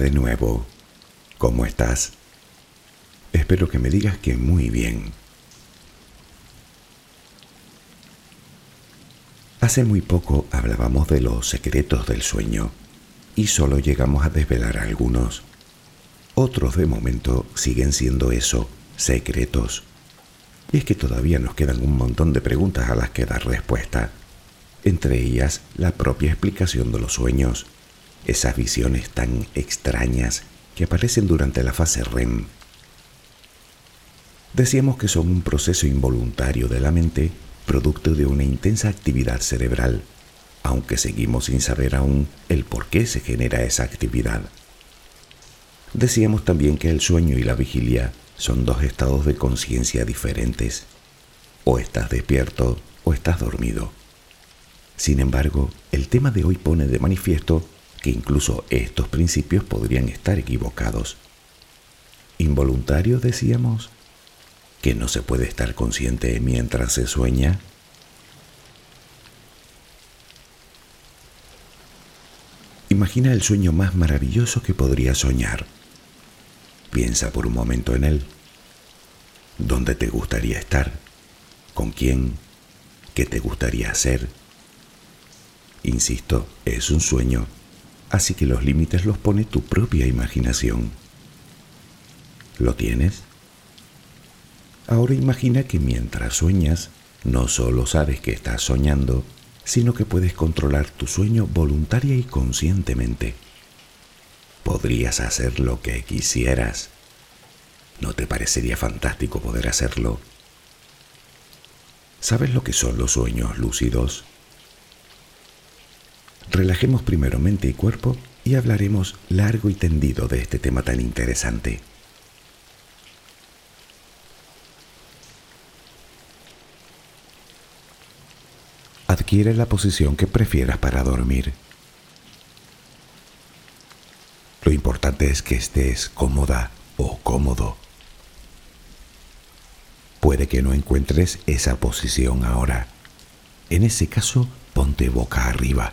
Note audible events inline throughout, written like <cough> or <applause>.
De nuevo. ¿Cómo estás? Espero que me digas que muy bien. Hace muy poco hablábamos de los secretos del sueño y solo llegamos a desvelar algunos. Otros de momento siguen siendo eso, secretos. Y es que todavía nos quedan un montón de preguntas a las que dar respuesta, entre ellas la propia explicación de los sueños, esas visiones tan extrañas que aparecen durante la fase REM. Decíamos que son un proceso involuntario de la mente producto de una intensa actividad cerebral, aunque seguimos sin saber aún el por qué se genera esa actividad. Decíamos también que el sueño y la vigilia son dos estados de conciencia diferentes. O estás despierto o estás dormido. Sin embargo, el tema de hoy pone de manifiesto que incluso estos principios podrían estar equivocados. Involuntario, decíamos, que no se puede estar consciente mientras se sueña. Imagina el sueño más maravilloso que podría soñar. Piensa por un momento en él. ¿Dónde te gustaría estar? ¿Con quién? ¿Qué te gustaría hacer? Insisto, es un sueño, así que los límites los pone tu propia imaginación. ¿Lo tienes? Ahora imagina que mientras sueñas, no solo sabes que estás soñando, sino que puedes controlar tu sueño voluntaria y conscientemente. Podrías hacer lo que quisieras. ¿No te parecería fantástico poder hacerlo? ¿Sabes lo que son los sueños lúcidos? Relajemos primero mente y cuerpo y hablaremos largo y tendido de este tema tan interesante. Adquiere la posición que prefieras para dormir. Lo importante es que estés cómoda o cómodo. Puede que no encuentres esa posición ahora. En ese caso, ponte boca arriba,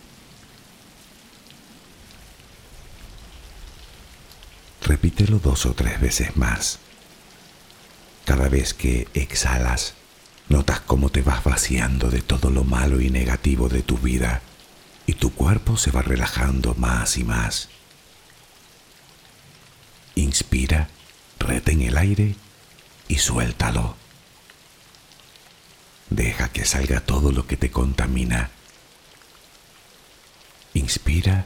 Repítelo dos o tres veces más. Cada vez que exhalas, Notas cómo te vas vaciando de todo lo malo y negativo de tu vida y tu cuerpo se va relajando más y más. Inspira, retén el aire y suéltalo. Deja que salga todo lo que te contamina. Inspira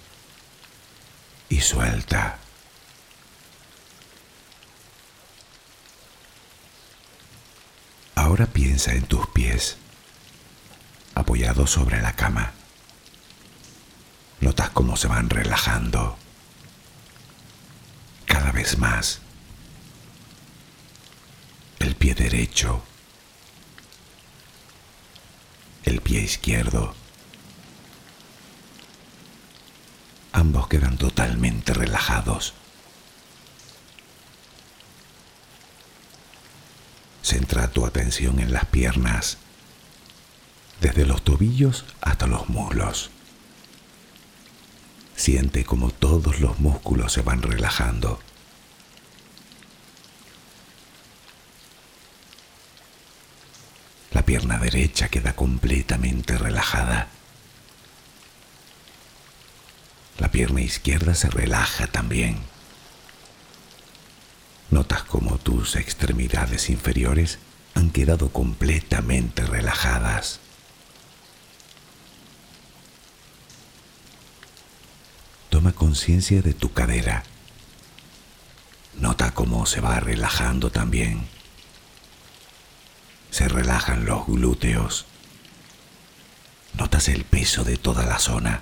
y suelta. Ahora piensa en tus pies, apoyados sobre la cama. Notas cómo se van relajando cada vez más. El pie derecho, el pie izquierdo, ambos quedan totalmente relajados. Centra tu atención en las piernas, desde los tobillos hasta los muslos. Siente como todos los músculos se van relajando. La pierna derecha queda completamente relajada. La pierna izquierda se relaja también. Notas como tus extremidades inferiores han quedado completamente relajadas. Toma conciencia de tu cadera. Nota cómo se va relajando también. Se relajan los glúteos. Notas el peso de toda la zona.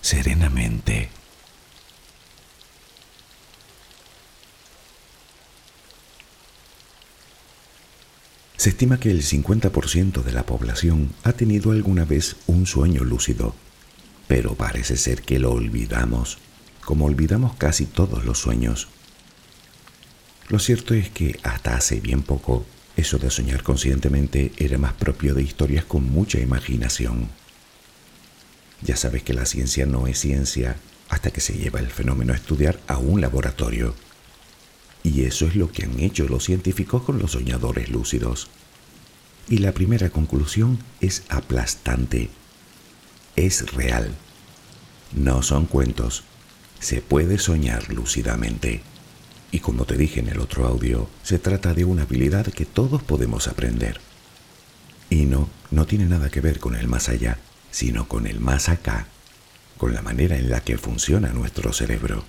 serenamente. Se estima que el 50% de la población ha tenido alguna vez un sueño lúcido, pero parece ser que lo olvidamos, como olvidamos casi todos los sueños. Lo cierto es que hasta hace bien poco, eso de soñar conscientemente era más propio de historias con mucha imaginación. Ya sabes que la ciencia no es ciencia hasta que se lleva el fenómeno a estudiar a un laboratorio. Y eso es lo que han hecho los científicos con los soñadores lúcidos. Y la primera conclusión es aplastante. Es real. No son cuentos. Se puede soñar lúcidamente. Y como te dije en el otro audio, se trata de una habilidad que todos podemos aprender. Y no, no tiene nada que ver con el más allá sino con el más acá, con la manera en la que funciona nuestro cerebro.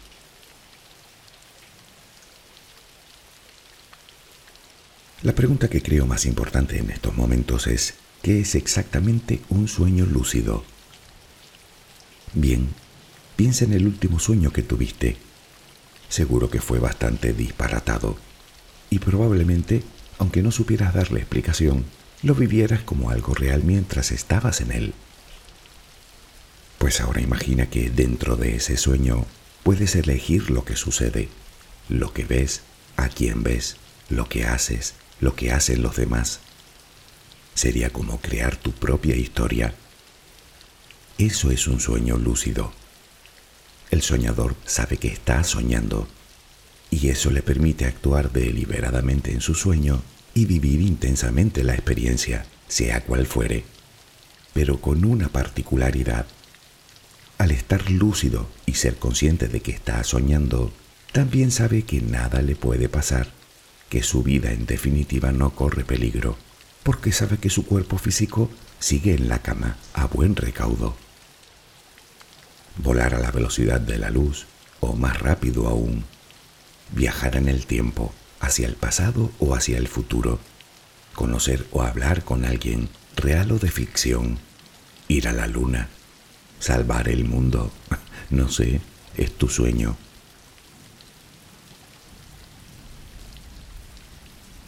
La pregunta que creo más importante en estos momentos es, ¿qué es exactamente un sueño lúcido? Bien, piensa en el último sueño que tuviste. Seguro que fue bastante disparatado y probablemente, aunque no supieras darle explicación, lo vivieras como algo real mientras estabas en él. Pues ahora imagina que dentro de ese sueño puedes elegir lo que sucede, lo que ves, a quién ves, lo que haces, lo que hacen los demás. Sería como crear tu propia historia. Eso es un sueño lúcido. El soñador sabe que está soñando y eso le permite actuar deliberadamente en su sueño y vivir intensamente la experiencia, sea cual fuere, pero con una particularidad al estar lúcido y ser consciente de que está soñando, también sabe que nada le puede pasar, que su vida en definitiva no corre peligro, porque sabe que su cuerpo físico sigue en la cama a buen recaudo. Volar a la velocidad de la luz, o más rápido aún, viajar en el tiempo, hacia el pasado o hacia el futuro, conocer o hablar con alguien, real o de ficción, ir a la luna, salvar el mundo. <laughs> No sé, es tu sueño.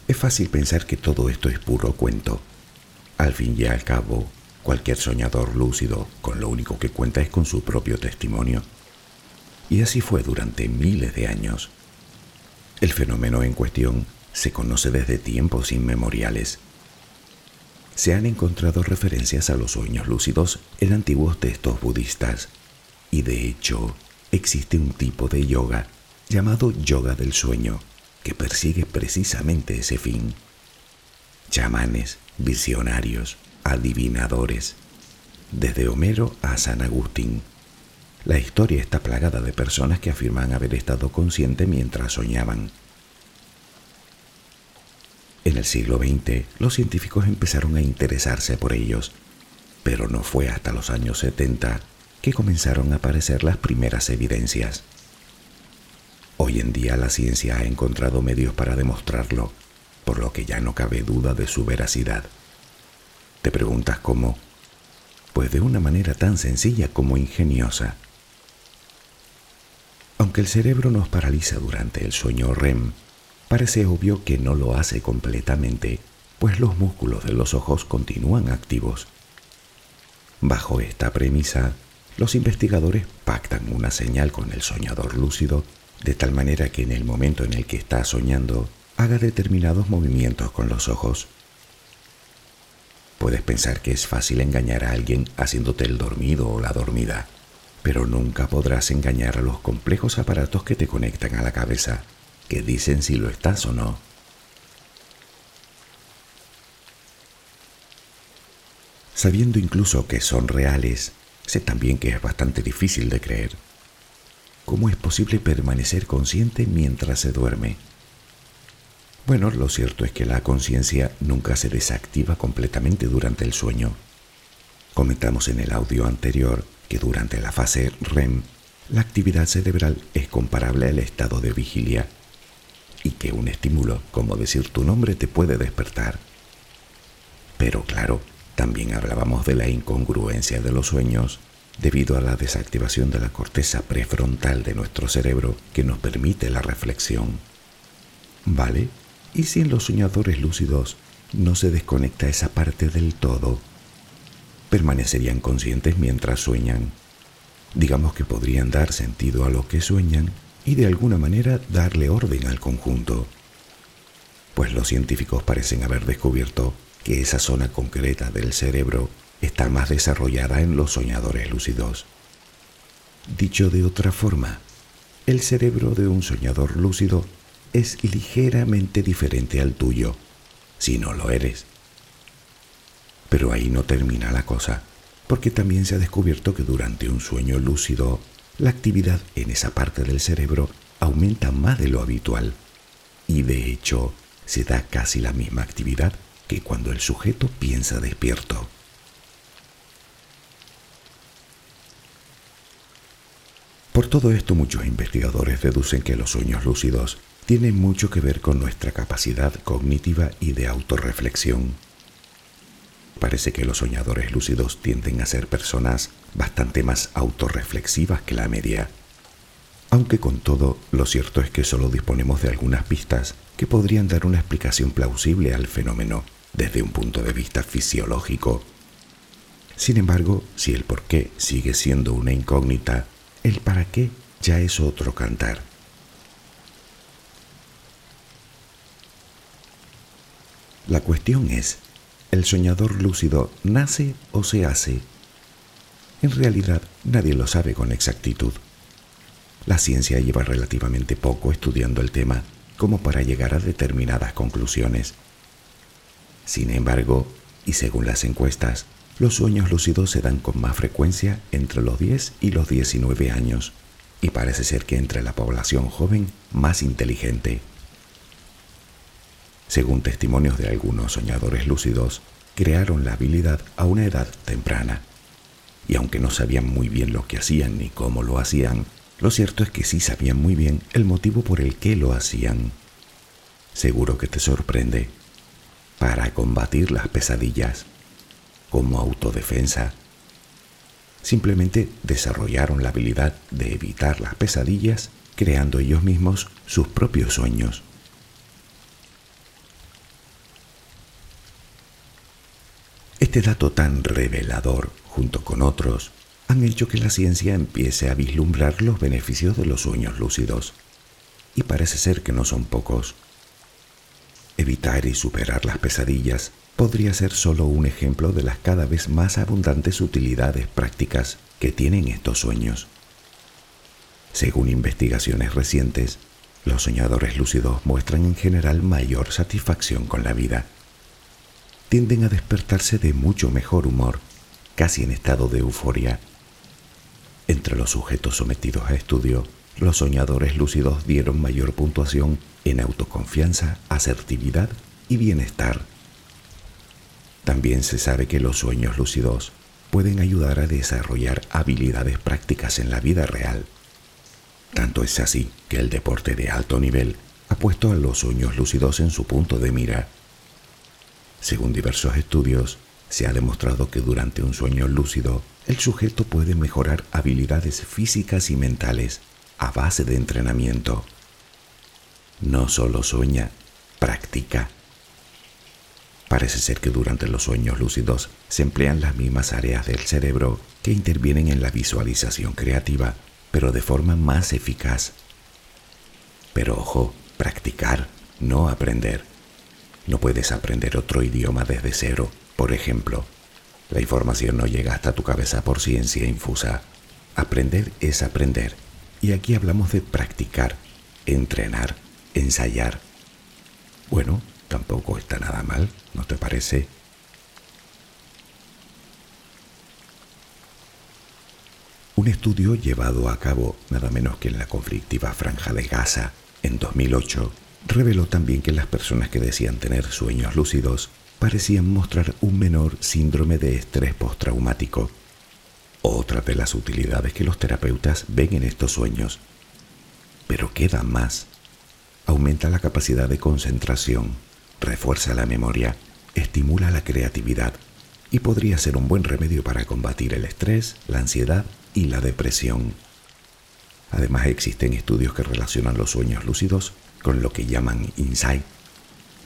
Es fácil pensar que todo esto es puro cuento. Al fin y al cabo, cualquier soñador lúcido con lo único que cuenta es con su propio testimonio. Y así fue durante miles de años. El fenómeno en cuestión se conoce desde tiempos inmemoriales se han encontrado referencias a los sueños lúcidos en antiguos textos budistas y de hecho existe un tipo de yoga llamado yoga del sueño que persigue precisamente ese fin. Chamanes, visionarios, adivinadores, desde Homero a San Agustín. La historia está plagada de personas que afirman haber estado consciente mientras soñaban en el siglo XX, los científicos empezaron a interesarse por ellos, pero no fue hasta los años 70 que comenzaron a aparecer las primeras evidencias. Hoy en día la ciencia ha encontrado medios para demostrarlo, por lo que ya no cabe duda de su veracidad. Te preguntas cómo. Pues de una manera tan sencilla como ingeniosa. Aunque el cerebro nos paraliza durante el sueño REM, parece obvio que no lo hace completamente, pues los músculos de los ojos continúan activos. Bajo esta premisa, los investigadores pactan una señal con el soñador lúcido de tal manera que en el momento en el que está soñando haga determinados movimientos con los ojos. Puedes pensar que es fácil engañar a alguien haciéndote el dormido o la dormida, pero nunca podrás engañar a los complejos aparatos que te conectan a la cabeza, que dicen si lo estás o no. Sabiendo incluso que son reales, sé también que es bastante difícil de creer. ¿Cómo es posible permanecer consciente mientras se duerme? Bueno, lo cierto es que la conciencia nunca se desactiva completamente durante el sueño. Comentamos en el audio anterior que durante la fase REM la actividad cerebral es comparable al estado de vigilia y que un estímulo, como decir tu nombre, te puede despertar. Pero claro, también hablábamos de la incongruencia de los sueños debido a la desactivación de la corteza prefrontal de nuestro cerebro que nos permite la reflexión. ¿Vale? ¿Y si en los soñadores lúcidos no se desconecta esa parte del todo? Permanecerían conscientes mientras sueñan. Digamos que podrían dar sentido a lo que sueñan y de alguna manera darle orden al conjunto. Pues los científicos parecen haber descubierto que esa zona concreta del cerebro está más desarrollada en los soñadores lúcidos. Dicho de otra forma, el cerebro de un soñador lúcido es ligeramente diferente al tuyo, si no lo eres. Pero ahí no termina la cosa, porque también se ha descubierto que durante un sueño lúcido, la actividad en esa parte del cerebro aumenta más de lo habitual, y de hecho se da casi la misma actividad que cuando el sujeto piensa despierto. Por todo esto muchos investigadores deducen que los sueños lúcidos tienen mucho que ver con nuestra capacidad cognitiva y de autorreflexión. Parece que los soñadores lúcidos tienden a ser personas bastante más autorreflexivas que la media. Aunque con todo, lo cierto es que solo disponemos de algunas pistas que podrían dar una explicación plausible al fenómeno desde un punto de vista fisiológico. Sin embargo, si el por qué sigue siendo una incógnita, el para qué ya es otro cantar. La cuestión es, ¿el soñador lúcido nace o se hace? En realidad nadie lo sabe con exactitud. La ciencia lleva relativamente poco estudiando el tema como para llegar a determinadas conclusiones. Sin embargo, y según las encuestas, los sueños lúcidos se dan con más frecuencia entre los 10 y los 19 años, y parece ser que entre la población joven más inteligente. Según testimonios de algunos soñadores lúcidos, crearon la habilidad a una edad temprana. Y aunque no sabían muy bien lo que hacían ni cómo lo hacían, lo cierto es que sí sabían muy bien el motivo por el que lo hacían. Seguro que te sorprende para combatir las pesadillas, como autodefensa. Simplemente desarrollaron la habilidad de evitar las pesadillas creando ellos mismos sus propios sueños. Este dato tan revelador, junto con otros, han hecho que la ciencia empiece a vislumbrar los beneficios de los sueños lúcidos. Y parece ser que no son pocos. Evitar y superar las pesadillas podría ser solo un ejemplo de las cada vez más abundantes utilidades prácticas que tienen estos sueños. Según investigaciones recientes, los soñadores lúcidos muestran en general mayor satisfacción con la vida. Tienden a despertarse de mucho mejor humor, casi en estado de euforia. Entre los sujetos sometidos a estudio, los soñadores lúcidos dieron mayor puntuación en autoconfianza, asertividad y bienestar. También se sabe que los sueños lúcidos pueden ayudar a desarrollar habilidades prácticas en la vida real. Tanto es así que el deporte de alto nivel ha puesto a los sueños lúcidos en su punto de mira. Según diversos estudios, se ha demostrado que durante un sueño lúcido el sujeto puede mejorar habilidades físicas y mentales a base de entrenamiento. No solo sueña, practica. Parece ser que durante los sueños lúcidos se emplean las mismas áreas del cerebro que intervienen en la visualización creativa, pero de forma más eficaz. Pero ojo, practicar, no aprender. No puedes aprender otro idioma desde cero, por ejemplo. La información no llega hasta tu cabeza por ciencia infusa. Aprender es aprender. Y aquí hablamos de practicar, entrenar, ensayar. Bueno, tampoco está nada mal, ¿no te parece? Un estudio llevado a cabo nada menos que en la conflictiva franja de Gaza en 2008 reveló también que las personas que decían tener sueños lúcidos parecían mostrar un menor síndrome de estrés postraumático. Otra de las utilidades que los terapeutas ven en estos sueños. Pero queda más. Aumenta la capacidad de concentración, refuerza la memoria, estimula la creatividad y podría ser un buen remedio para combatir el estrés, la ansiedad y la depresión. Además existen estudios que relacionan los sueños lúcidos con lo que llaman insight,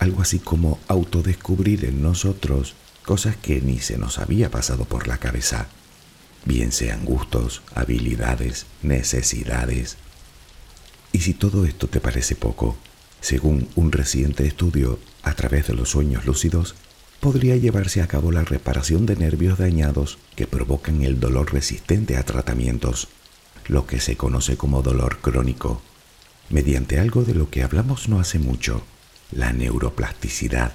algo así como autodescubrir en nosotros cosas que ni se nos había pasado por la cabeza, bien sean gustos, habilidades, necesidades. Y si todo esto te parece poco, según un reciente estudio, a través de los sueños lúcidos, podría llevarse a cabo la reparación de nervios dañados que provocan el dolor resistente a tratamientos, lo que se conoce como dolor crónico, mediante algo de lo que hablamos no hace mucho, la neuroplasticidad.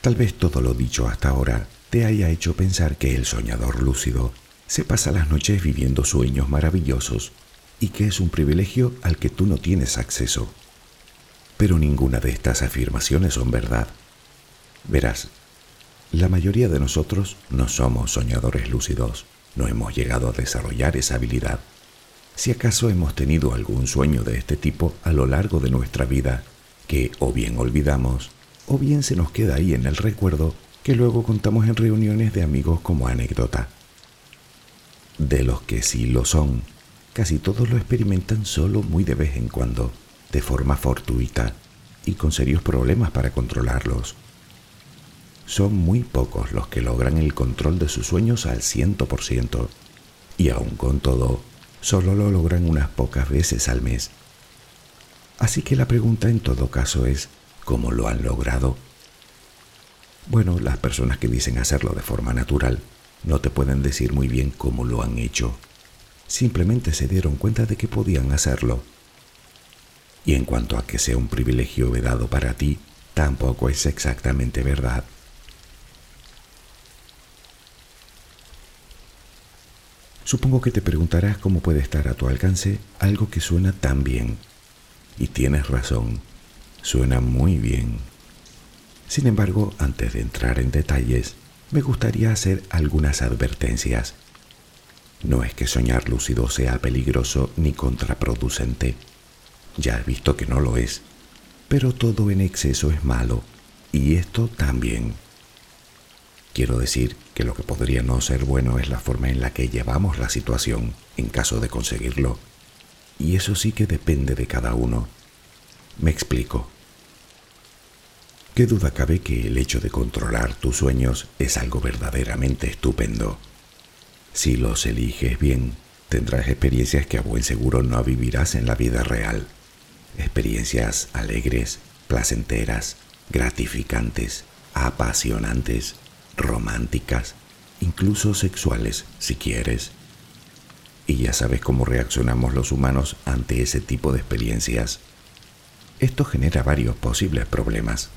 Tal vez todo lo dicho hasta ahora te haya hecho pensar que el soñador lúcido se pasa las noches viviendo sueños maravillosos y que es un privilegio al que tú no tienes acceso. Pero ninguna de estas afirmaciones son verdad. Verás, la mayoría de nosotros no somos soñadores lúcidos, no hemos llegado a desarrollar esa habilidad. Si acaso hemos tenido algún sueño de este tipo a lo largo de nuestra vida, que o bien olvidamos, o bien se nos queda ahí en el recuerdo que luego contamos en reuniones de amigos como anécdota. De los que sí lo son, casi todos lo experimentan solo muy de vez en cuando, de forma fortuita y con serios problemas para controlarlos. Son muy pocos los que logran el control de sus sueños al ciento por ciento, y aun con todo, solo lo logran unas pocas veces al mes. Así que la pregunta en todo caso es, ¿cómo lo han logrado? Bueno, las personas que dicen hacerlo de forma natural no te pueden decir muy bien cómo lo han hecho. Simplemente se dieron cuenta de que podían hacerlo. Y en cuanto a que sea un privilegio vedado para ti, tampoco es exactamente verdad. Supongo que te preguntarás cómo puede estar a tu alcance algo que suena tan bien. Y tienes razón, suena muy bien. Sin embargo, antes de entrar en detalles, me gustaría hacer algunas advertencias. No es que soñar lúcido sea peligroso ni contraproducente. Ya he visto que no lo es. Pero todo en exceso es malo. Y esto también. Quiero decir que lo que podría no ser bueno es la forma en la que llevamos la situación en caso de conseguirlo. Y eso sí que depende de cada uno. Me explico. ¿Qué duda cabe que el hecho de controlar tus sueños es algo verdaderamente estupendo? Si los eliges bien, tendrás experiencias que a buen seguro no vivirás en la vida real. Experiencias alegres, placenteras, gratificantes, apasionantes, románticas, incluso sexuales, si quieres. Y ya sabes cómo reaccionamos los humanos ante ese tipo de experiencias. Esto genera varios posibles problemas.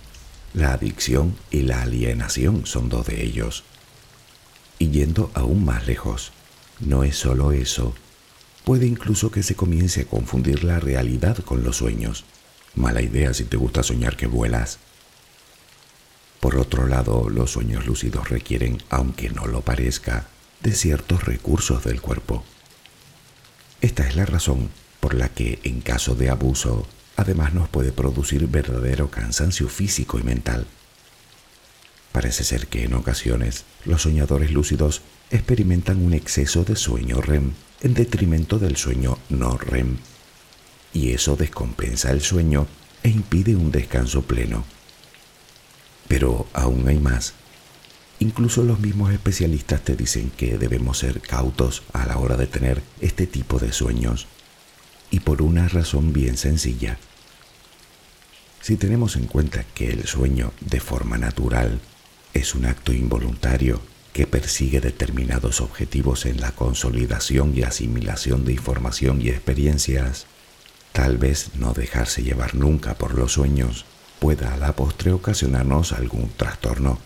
La adicción y la alienación son dos de ellos. Y yendo aún más lejos, no es solo eso. Puede incluso que se comience a confundir la realidad con los sueños. Mala idea si te gusta soñar que vuelas. Por otro lado, los sueños lúcidos requieren, aunque no lo parezca, de ciertos recursos del cuerpo. Esta es la razón por la que, en caso de abuso, además nos puede producir verdadero cansancio físico y mental. Parece ser que en ocasiones los soñadores lúcidos experimentan un exceso de sueño REM en detrimento del sueño no REM, y eso descompensa el sueño e impide un descanso pleno. Pero aún hay más. Incluso los mismos especialistas te dicen que debemos ser cautos a la hora de tener este tipo de sueños, y por una razón bien sencilla. Si tenemos en cuenta que el sueño de forma natural es un acto involuntario que persigue determinados objetivos en la consolidación y asimilación de información y experiencias, tal vez no dejarse llevar nunca por los sueños pueda a la postre ocasionarnos algún trastorno.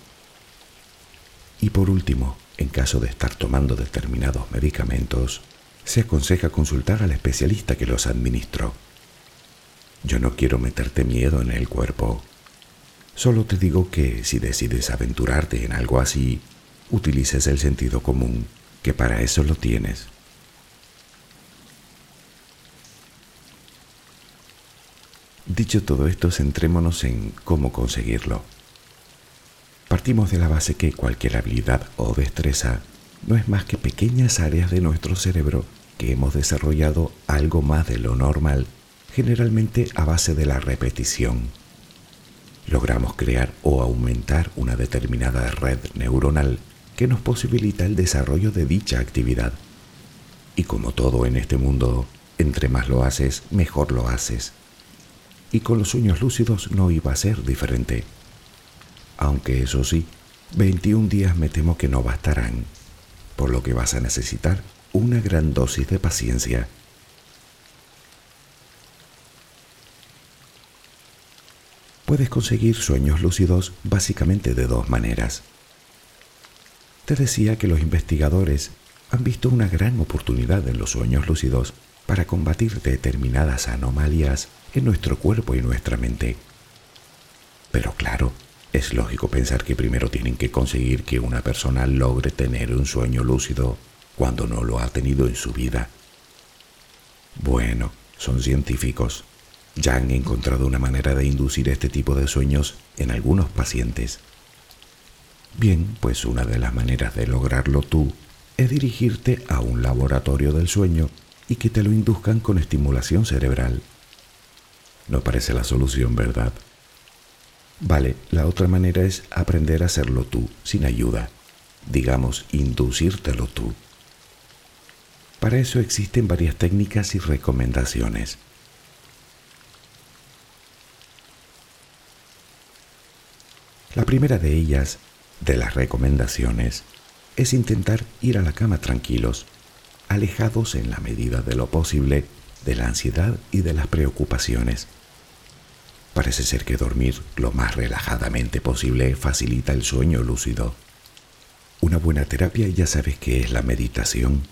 Y por último, en caso de estar tomando determinados medicamentos, se aconseja consultar al especialista que los administró. Yo no quiero meterte miedo en el cuerpo. Solo te digo que si decides aventurarte en algo así, utilices el sentido común, que para eso lo tienes. Dicho todo esto, centrémonos en cómo conseguirlo. Partimos de la base que cualquier habilidad o destreza no es más que pequeñas áreas de nuestro cerebro que hemos desarrollado algo más de lo normal generalmente a base de la repetición. Logramos crear o aumentar una determinada red neuronal que nos posibilita el desarrollo de dicha actividad. Y como todo en este mundo, entre más lo haces, mejor lo haces. Y con los sueños lúcidos no iba a ser diferente. Aunque eso sí, 21 días me temo que no bastarán, por lo que vas a necesitar una gran dosis de paciencia Puedes conseguir sueños lúcidos básicamente de dos maneras. Te decía que los investigadores han visto una gran oportunidad en los sueños lúcidos para combatir determinadas anomalías en nuestro cuerpo y nuestra mente. Pero claro, es lógico pensar que primero tienen que conseguir que una persona logre tener un sueño lúcido cuando no lo ha tenido en su vida. Bueno, son científicos ya han encontrado una manera de inducir este tipo de sueños en algunos pacientes. Bien, pues una de las maneras de lograrlo tú es dirigirte a un laboratorio del sueño y que te lo induzcan con estimulación cerebral. No parece la solución, ¿verdad? Vale, la otra manera es aprender a hacerlo tú, sin ayuda. Digamos, inducírtelo tú. Para eso existen varias técnicas y recomendaciones. La primera de ellas, de las recomendaciones, es intentar ir a la cama tranquilos, alejados en la medida de lo posible de la ansiedad y de las preocupaciones. Parece ser que dormir lo más relajadamente posible facilita el sueño lúcido. Una buena terapia ya sabes que es la meditación.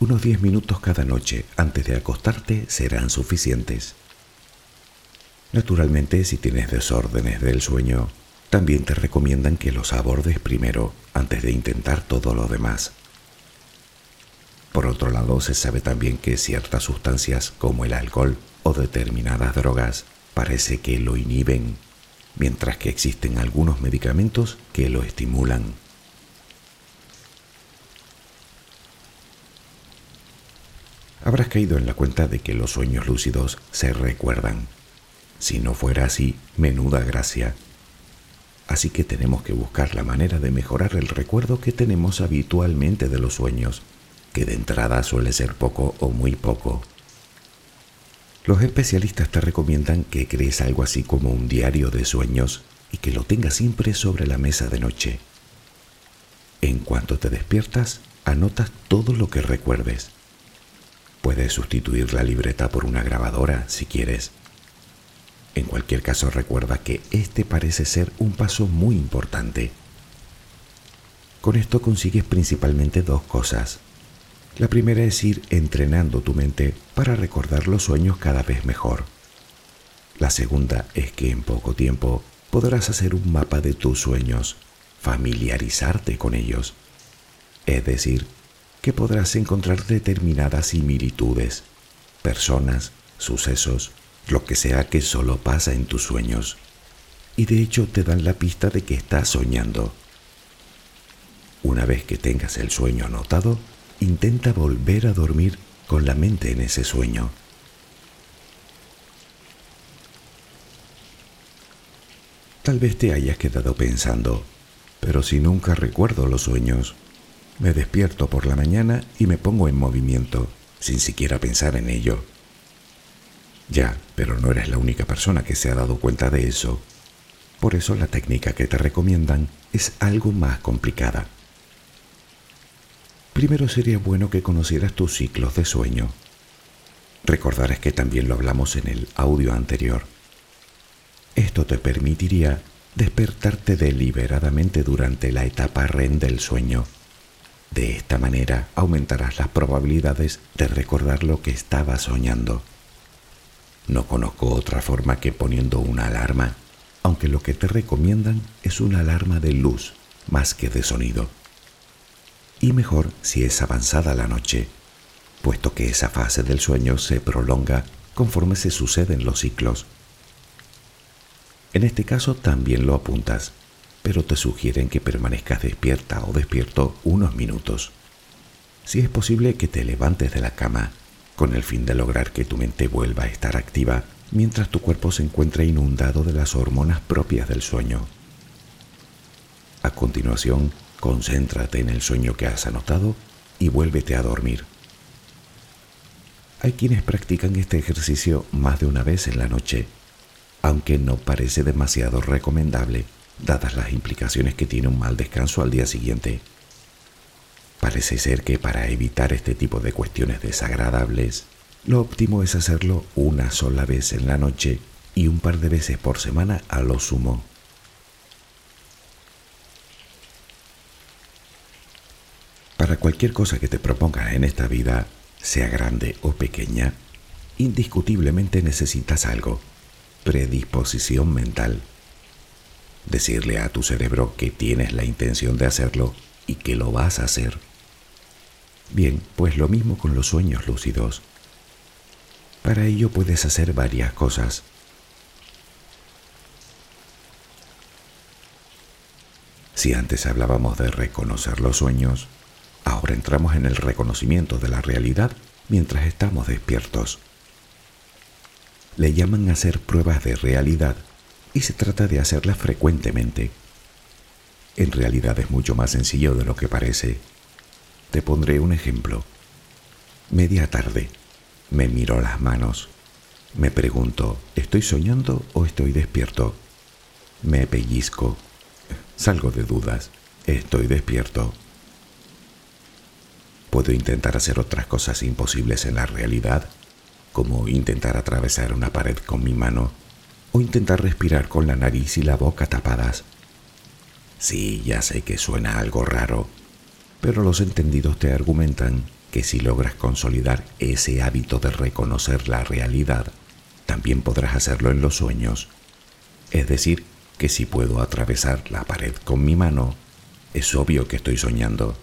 Unos 10 minutos cada noche antes de acostarte serán suficientes. Naturalmente, si tienes desórdenes del sueño, también te recomiendan que los abordes primero antes de intentar todo lo demás. Por otro lado, se sabe también que ciertas sustancias como el alcohol o determinadas drogas parece que lo inhiben, mientras que existen algunos medicamentos que lo estimulan. Habrás caído en la cuenta de que los sueños lúcidos se recuerdan. Si no fuera así, menuda gracia así que tenemos que buscar la manera de mejorar el recuerdo que tenemos habitualmente de los sueños, que de entrada suele ser poco o muy poco. Los especialistas te recomiendan que crees algo así como un diario de sueños y que lo tengas siempre sobre la mesa de noche. En cuanto te despiertas, anotas todo lo que recuerdes. Puedes sustituir la libreta por una grabadora si quieres en cualquier caso, recuerda que este parece ser un paso muy importante. Con esto consigues principalmente dos cosas. La primera es ir entrenando tu mente para recordar los sueños cada vez mejor. La segunda es que en poco tiempo podrás hacer un mapa de tus sueños, familiarizarte con ellos. Es decir, que podrás encontrar determinadas similitudes, personas, sucesos, lo que sea que solo pasa en tus sueños. Y de hecho te dan la pista de que estás soñando. Una vez que tengas el sueño anotado, intenta volver a dormir con la mente en ese sueño. Tal vez te hayas quedado pensando, pero si nunca recuerdo los sueños, me despierto por la mañana y me pongo en movimiento, sin siquiera pensar en ello. Ya, pero no eres la única persona que se ha dado cuenta de eso. Por eso la técnica que te recomiendan es algo más complicada. Primero sería bueno que conocieras tus ciclos de sueño. Recordarás que también lo hablamos en el audio anterior. Esto te permitiría despertarte deliberadamente durante la etapa REM del sueño. De esta manera aumentarás las probabilidades de recordar lo que estabas soñando. No conozco otra forma que poniendo una alarma, aunque lo que te recomiendan es una alarma de luz más que de sonido. Y mejor si es avanzada la noche, puesto que esa fase del sueño se prolonga conforme se suceden los ciclos. En este caso también lo apuntas, pero te sugieren que permanezcas despierta o despierto unos minutos. Si es posible que te levantes de la cama, con el fin de lograr que tu mente vuelva a estar activa mientras tu cuerpo se encuentra inundado de las hormonas propias del sueño. A continuación, concéntrate en el sueño que has anotado y vuélvete a dormir. Hay quienes practican este ejercicio más de una vez en la noche aunque no parece demasiado recomendable dadas las implicaciones que tiene un mal descanso al día siguiente. Parece ser que para evitar este tipo de cuestiones desagradables, lo óptimo es hacerlo una sola vez en la noche y un par de veces por semana a lo sumo. Para cualquier cosa que te propongas en esta vida, sea grande o pequeña, indiscutiblemente necesitas algo predisposición mental. Decirle a tu cerebro que tienes la intención de hacerlo y que lo vas a hacer. Bien, pues lo mismo con los sueños lúcidos. Para ello puedes hacer varias cosas. Si antes hablábamos de reconocer los sueños, ahora entramos en el reconocimiento de la realidad mientras estamos despiertos le llaman hacer pruebas de realidad y se trata de hacerlas frecuentemente. En realidad es mucho más sencillo de lo que parece. Te pondré un ejemplo. Media tarde, me miro las manos. Me pregunto, ¿estoy soñando o estoy despierto? Me pellizco. Salgo de dudas. Estoy despierto. Puedo intentar hacer otras cosas imposibles en la realidad como intentar atravesar una pared con mi mano o intentar respirar con la nariz y la boca tapadas. Sí, ya sé que suena algo raro, pero los entendidos te argumentan que si logras consolidar ese hábito de reconocer la realidad, también podrás hacerlo en los sueños. Es decir, que si puedo atravesar la pared con mi mano, es obvio que estoy soñando.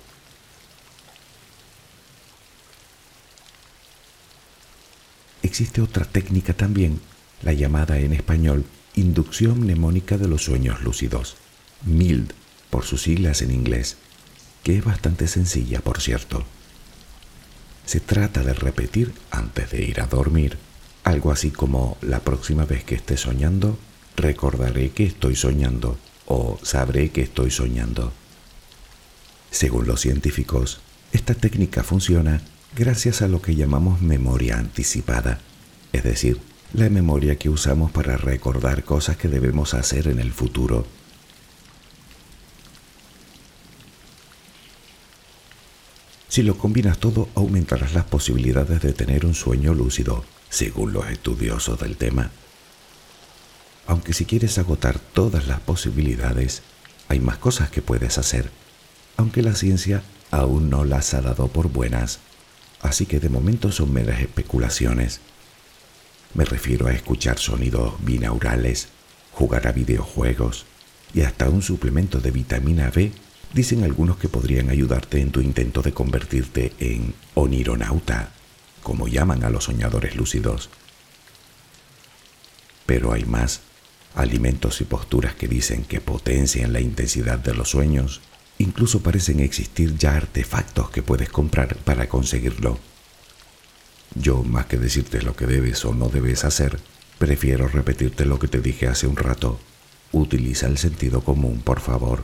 Existe otra técnica también, la llamada en español inducción mnemónica de los sueños lúcidos, MILD por sus siglas en inglés, que es bastante sencilla, por cierto. Se trata de repetir antes de ir a dormir algo así como la próxima vez que esté soñando, recordaré que estoy soñando o sabré que estoy soñando. Según los científicos, esta técnica funciona gracias a lo que llamamos memoria anticipada, es decir, la memoria que usamos para recordar cosas que debemos hacer en el futuro. Si lo combinas todo, aumentarás las posibilidades de tener un sueño lúcido, según los estudiosos del tema. Aunque si quieres agotar todas las posibilidades, hay más cosas que puedes hacer, aunque la ciencia aún no las ha dado por buenas así que de momento son meras especulaciones. Me refiero a escuchar sonidos binaurales, jugar a videojuegos y hasta un suplemento de vitamina B dicen algunos que podrían ayudarte en tu intento de convertirte en onironauta, como llaman a los soñadores lúcidos. Pero hay más, alimentos y posturas que dicen que potencian la intensidad de los sueños. Incluso parecen existir ya artefactos que puedes comprar para conseguirlo. Yo, más que decirte lo que debes o no debes hacer, prefiero repetirte lo que te dije hace un rato. Utiliza el sentido común, por favor.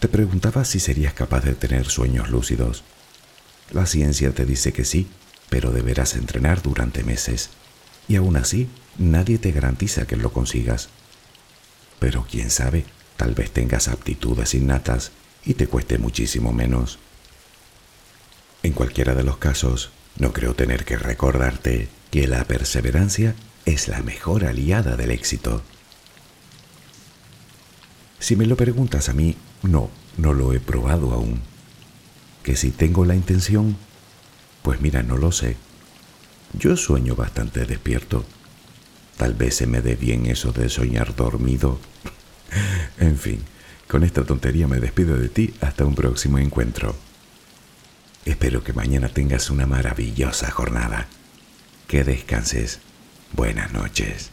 Te preguntaba si serías capaz de tener sueños lúcidos. La ciencia te dice que sí, pero deberás entrenar durante meses. Y aún así, nadie te garantiza que lo consigas. Pero quién sabe, tal vez tengas aptitudes innatas y te cueste muchísimo menos. En cualquiera de los casos, no creo tener que recordarte que la perseverancia es la mejor aliada del éxito. Si me lo preguntas a mí, no, no lo he probado aún. Que si tengo la intención, pues mira, no lo sé. Yo sueño bastante despierto. Tal vez se me dé bien eso de soñar dormido. <laughs> en fin, con esta tontería me despido de ti hasta un próximo encuentro. Espero que mañana tengas una maravillosa jornada. Que descanses. Buenas noches.